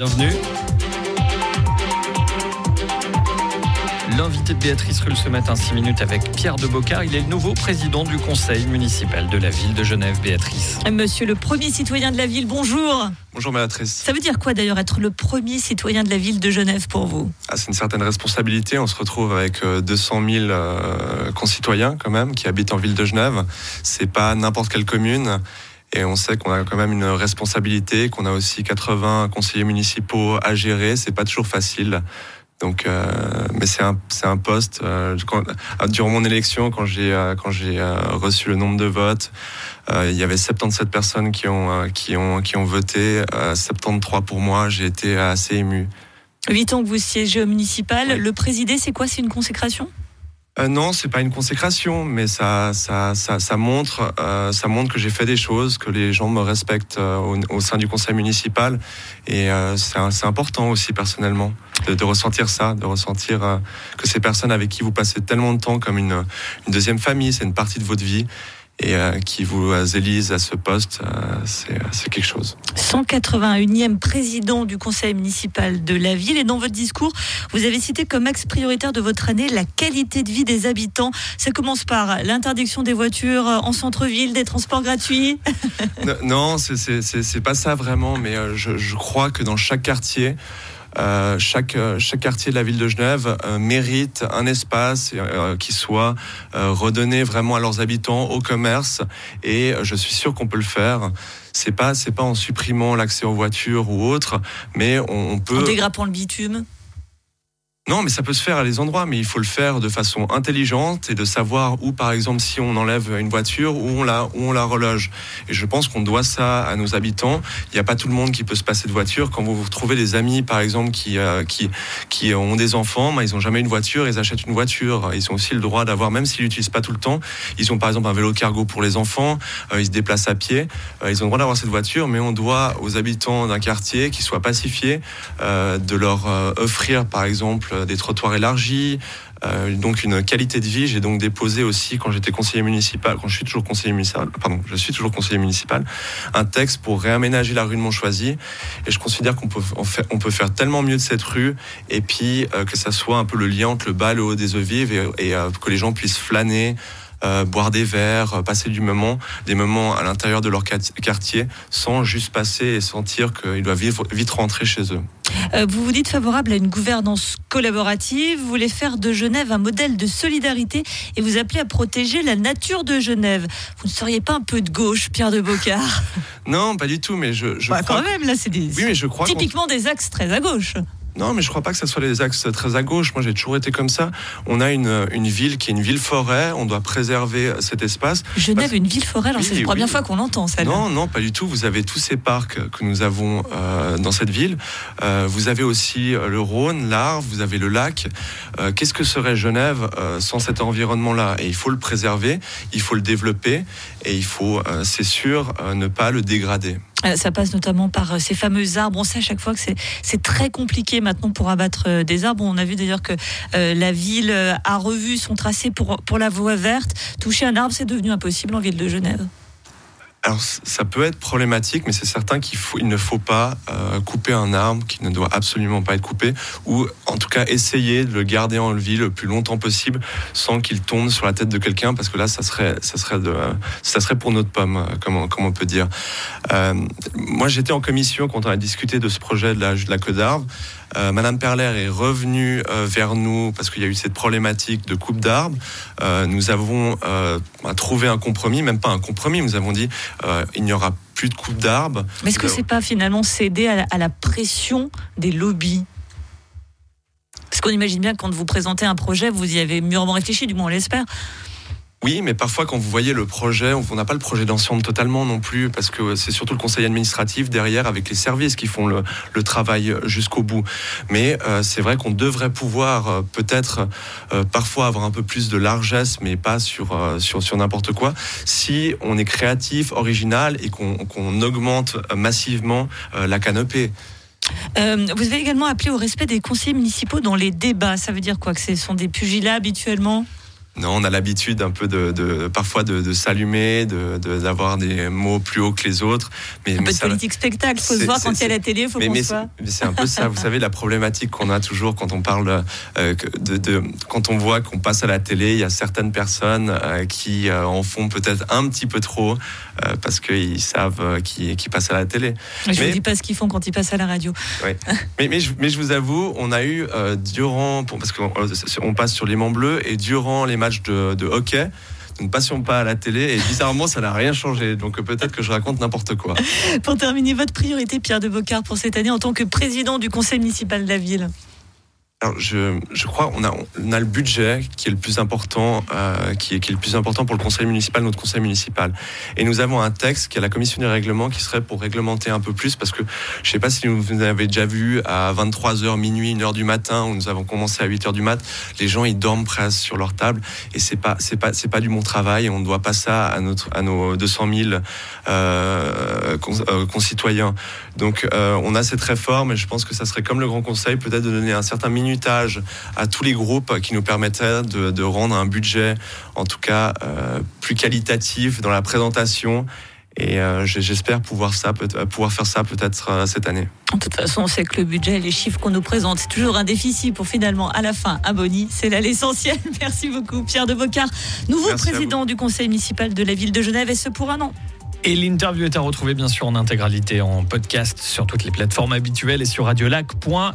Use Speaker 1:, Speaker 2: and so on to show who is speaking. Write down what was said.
Speaker 1: Bienvenue. L'invité de Béatrice Rulle ce matin, 6 minutes avec Pierre de Bocard. Il est le nouveau président du conseil municipal de la ville de Genève, Béatrice.
Speaker 2: Monsieur le premier citoyen de la ville, bonjour.
Speaker 3: Bonjour Béatrice.
Speaker 2: Ça veut dire quoi d'ailleurs être le premier citoyen de la ville de Genève pour vous?
Speaker 3: Ah, C'est une certaine responsabilité. On se retrouve avec 200 euh, 000 euh, concitoyens quand même qui habitent en ville de Genève. C'est pas n'importe quelle commune. Et on sait qu'on a quand même une responsabilité, qu'on a aussi 80 conseillers municipaux à gérer. C'est pas toujours facile. Donc, euh, mais c'est un, un poste. Euh, quand, euh, durant mon élection, quand j'ai, euh, quand j'ai reçu le nombre de votes, il y avait 77 personnes qui ont, qui ont, qui ont voté, 73 pour moi. J'ai été assez ému.
Speaker 2: 8 ans que vous siégez au municipal. Le présider, c'est quoi? C'est une consécration?
Speaker 3: Euh, non, c'est pas une consécration, mais ça, ça, ça, ça montre, euh, ça montre que j'ai fait des choses, que les gens me respectent euh, au, sein du conseil municipal, et euh, c'est important aussi personnellement de, ressentir ça, de ressentir que ces personnes avec qui vous passez tellement de temps comme une, une deuxième famille, c'est une partie de votre vie, et euh, qui vous euh, élisent à ce poste, euh, c'est c'est quelque chose.
Speaker 2: 181e président du conseil municipal de la ville. Et dans votre discours, vous avez cité comme axe prioritaire de votre année la qualité de vie des habitants. Ça commence par l'interdiction des voitures en centre-ville, des transports gratuits.
Speaker 3: Non, c'est- pas ça vraiment, mais euh, je, je crois que dans chaque quartier, euh, chaque, euh, chaque quartier de la ville de Genève euh, mérite un espace qui soit redonné vraiment à leurs habitants, au commerce, et je suis sûr qu'on peut le faire. C'est pas pas en supprimant l'accès aux voitures ou autre, mais on, on
Speaker 2: En
Speaker 3: peut.
Speaker 2: dégrappant le bitume.
Speaker 3: Non, mais ça peut se faire à les endroits, mais il faut le faire de façon intelligente et de savoir où, par exemple, si on enlève une voiture, où on la, où on la reloge. Et je pense qu'on doit ça à nos habitants. Il n'y a pas tout le monde qui peut se passer de voiture. Quand vous vous retrouvez des amis, par exemple, qui, euh, qui, qui ont des enfants, ben, ils n'ont jamais une voiture, ils achètent une voiture. Ils ont aussi le droit d'avoir, même s'ils l'utilisent pas tout le temps, ils ont par exemple un vélo cargo pour les enfants, euh, ils se déplacent à pied, euh, ils ont le droit d'avoir cette voiture, mais on doit aux habitants d'un quartier qui soit pacifié, de leur offrir par exemple des trottoirs élargis, euh, donc une qualité de vie. J'ai donc déposé aussi quand j'étais conseiller municipal, quand je suis toujours conseiller municipal, pardon, je suis toujours conseiller municipal, un texte pour réaménager la rue de Montchoisy. Et je considère qu'on peut, on peut faire tellement mieux de cette rue et puis euh, que ça soit un peu le lien entre le bas le haut des eaux vives et, euh, que les gens puissent flâner. Euh, boire des verres, euh, passer du moment, des moments à l'intérieur de leur quartier, sans juste passer et sentir qu'ils doivent vite, vite rentrer chez eux.
Speaker 2: Euh, vous vous dites favorable à une gouvernance collaborative. Vous voulez faire de Genève un modèle de solidarité et vous appelez à protéger la nature de Genève. Vous ne seriez pas un peu de gauche, Pierre de Bocard
Speaker 3: Non, pas du tout, mais je, je
Speaker 2: Bah,
Speaker 3: crois
Speaker 2: Quand même, là, c'est des...
Speaker 3: Oui, mais je crois
Speaker 2: typiquement des axes très à gauche.
Speaker 3: Non, mais je crois pas que ça soit les axes très à gauche. Moi, j'ai toujours été comme ça. On a une, une ville qui est une ville-forêt. On doit préserver cet espace.
Speaker 2: Genève, une ville-forêt,
Speaker 3: Oui,
Speaker 2: c'est la première fois qu'on l'entend, ça.
Speaker 3: Non, non, pas du tout. Vous avez tous ces parcs que nous avons euh, dans cette ville. Euh, vous avez aussi euh, le Rhône, l'Arve, vous avez le lac. Euh, Qu'est-ce que serait Genève sans cet environnement-là? Et il faut le préserver, il faut le développer et il faut, c'est sûr, ne pas le dégrader.
Speaker 2: Euh, Ça passe notamment par euh, ces fameux arbres. On sait à chaque fois que c'est- très compliqué maintenant pour abattre euh, des arbres. On a vu d'ailleurs que la ville a revu son tracé pour, pour la voie verte. Toucher un arbre, c'est devenu impossible en ville de Genève.
Speaker 3: Alors, ça peut être problématique, mais c'est certain qu'il faut, il ne faut pas euh, couper un arbre qui ne doit absolument pas être coupé, ou en tout cas essayer de le garder en vie le plus longtemps possible sans qu'il tombe sur la tête de quelqu'un, parce que là, ça serait, ça serait, de, ça serait pour notre pomme, euh, comme on, comme on peut dire. Euh, moi, j'étais en commission quand on a discuté de ce projet de la, de la queue d'arbre. Euh, Madame Perler est revenue euh, vers nous parce qu'il y a eu cette problématique de coupe d'arbres. Euh, nous avons euh, trouvé un compromis, même pas un compromis. Nous avons dit il n'y aura plus de coupe d'arbres.
Speaker 2: Mais est-ce que c'est pas finalement céder à la, à la pression des lobbies? Parce qu'on imagine bien que quand vous présentez un projet, vous y avez mûrement réfléchi, du moins on l'espère.
Speaker 3: Oui, mais parfois quand vous voyez le projet, on n'a pas le projet d'ensemble totalement non plus, parce que c'est surtout le conseil administratif derrière avec les services qui font le, travail jusqu'au bout. Mais euh, c'est vrai qu'on devrait pouvoir euh, peut-être euh, parfois avoir un peu plus de largesse, mais pas sur, sur, n'importe quoi, si on est créatif, original et qu'on augmente massivement la canopée.
Speaker 2: Vous avez également appelé au respect des conseillers municipaux dans les débats. Ça veut dire quoi? Que ce sont des pugilats habituellement?
Speaker 3: Non, on a l'habitude un peu de, parfois de, s'allumer, d'avoir des mots plus hauts que les autres.
Speaker 2: Mais, un peu de politique spectacle, faut se voir quand il y a la télé, faut qu'on
Speaker 3: se C'est un peu ça, vous savez, la problématique qu'on a toujours quand on parle euh, de, quand on voit qu'on passe à la télé, il y a certaines personnes euh, qui euh, en font peut-être un petit peu trop parce qu'ils savent qui, qui passent à la télé.
Speaker 2: Mais je ne dis pas ce qu'ils font quand ils passent à la radio.
Speaker 3: mais, mais, je, mais, je, vous avoue, on a eu durant, parce qu'on passe sur les Mans Bleus et durant les matchs de, de hockey, nous ne passions pas à la télé et bizarrement ça n'a rien changé. Donc peut-être que je raconte n'importe quoi.
Speaker 2: Pour terminer, votre priorité, Pierre de Bocard, pour cette année en tant que président du conseil municipal de la ville
Speaker 3: je, crois on a le budget qui est le plus important, euh, qui, est, le plus important pour le conseil municipal, notre conseil municipal. Et nous avons un texte qui est la commission des règlements qui serait pour réglementer un peu plus parce que je ne sais pas si vous avez déjà vu à 23h, minuit, 1h du matin où nous avons commencé à 8h du mat, les gens ils dorment presque sur leur table et c'est pas pas du bon travail. On ne doit pas ça à nos 200 000 euh, euh, concitoyens. Donc on a cette réforme et je pense que ça serait comme le grand conseil peut-être de donner un certain minimum à tous les groupes qui nous permettaient de, rendre un budget, en tout cas, euh, plus qualitatif dans la présentation. Et euh, j'espère pouvoir, ça, pouvoir faire ça peut-être euh, cette année.
Speaker 2: De toute façon, on sait que le budget, les chiffres qu'on nous présente, c'est toujours un déficit pour finalement, à la fin, un boni. C'est là l'essentiel. Merci beaucoup, Pierre de Bocard, nouveau président du conseil municipal de la ville de Genève, et ce pour un an?
Speaker 1: Et l'interview est à retrouver bien sûr en intégralité en podcast sur toutes les plateformes habituelles et sur radiolac.ca.